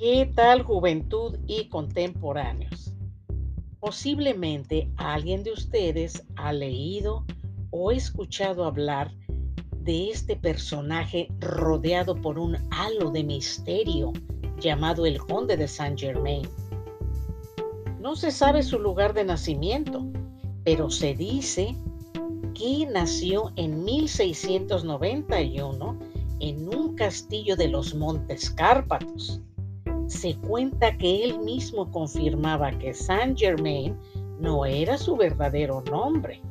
¿Qué tal juventud y contemporáneos? Posiblemente alguien de ustedes ha leído o escuchado hablar de este personaje rodeado por un halo de misterio llamado el Conde de Saint Germain. No se sabe su lugar de nacimiento, pero se dice que nació en 1691 en un castillo de los Montes Cárpatos. Se cuenta que él mismo confirmaba que Saint Germain no era su verdadero nombre,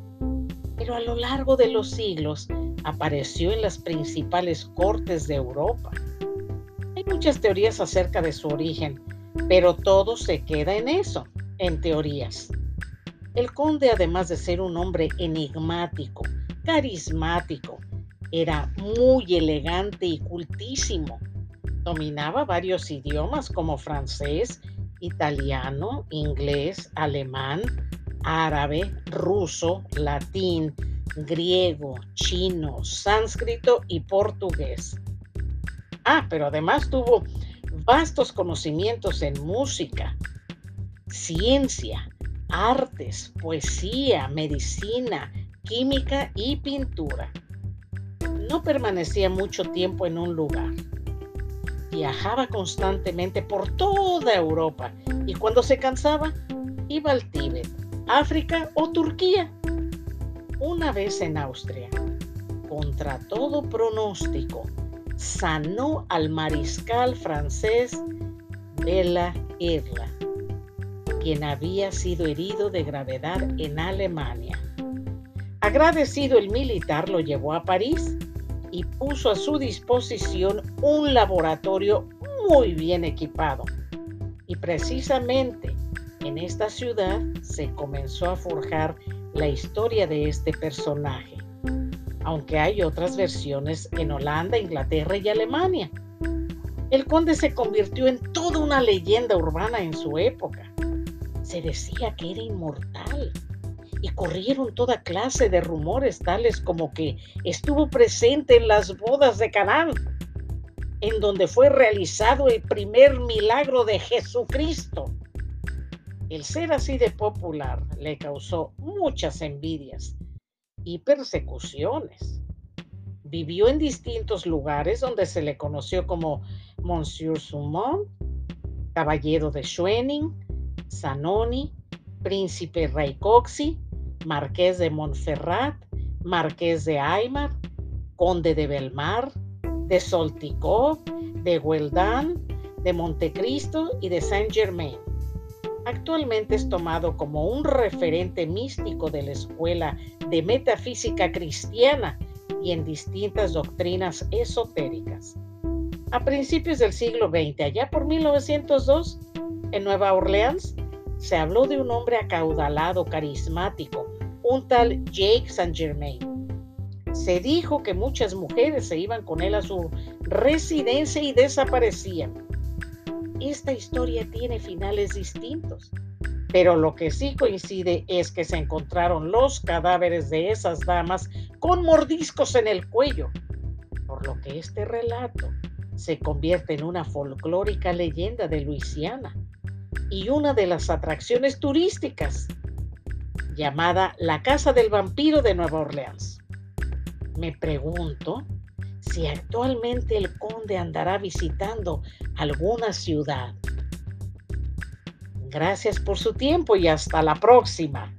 pero a lo largo de los siglos apareció en las principales cortes de Europa. Hay muchas teorías acerca de su origen, pero todo se queda en eso, en teorías. El conde, además de ser un hombre enigmático, carismático, era muy elegante y cultísimo. Dominaba varios idiomas como francés, italiano, inglés, alemán, árabe, ruso, latín, griego, chino, sánscrito y portugués. Ah, pero además tuvo vastos conocimientos en música, ciencia, artes, poesía, medicina, química y pintura. No permanecía mucho tiempo en un lugar. Viajaba constantemente por toda Europa y cuando se cansaba iba al Tíbet, África o Turquía. Una vez en Austria, contra todo pronóstico, sanó al mariscal francés de la Irla quien había sido herido de gravedad en Alemania. Agradecido el militar lo llevó a París y puso a su disposición un laboratorio muy bien equipado. Y precisamente en esta ciudad se comenzó a forjar la historia de este personaje, aunque hay otras versiones en Holanda, Inglaterra y Alemania. El conde se convirtió en toda una leyenda urbana en su época se decía que era inmortal y corrieron toda clase de rumores tales como que estuvo presente en las bodas de Canaán, en donde fue realizado el primer milagro de Jesucristo. El ser así de popular le causó muchas envidias y persecuciones. Vivió en distintos lugares donde se le conoció como Monsieur Sumont, Caballero de Schwening, Zanoni, Príncipe Raicoxi, Marqués de Montferrat, Marqués de Aymar, Conde de Belmar, de Solticó, de Hueldán, de Montecristo y de Saint Germain. Actualmente es tomado como un referente místico de la escuela de metafísica cristiana y en distintas doctrinas esotéricas. A principios del siglo XX, allá por 1902, en Nueva Orleans se habló de un hombre acaudalado, carismático, un tal Jake Saint Germain. Se dijo que muchas mujeres se iban con él a su residencia y desaparecían. Esta historia tiene finales distintos, pero lo que sí coincide es que se encontraron los cadáveres de esas damas con mordiscos en el cuello, por lo que este relato se convierte en una folclórica leyenda de Luisiana y una de las atracciones turísticas llamada la Casa del Vampiro de Nueva Orleans. Me pregunto si actualmente el conde andará visitando alguna ciudad. Gracias por su tiempo y hasta la próxima.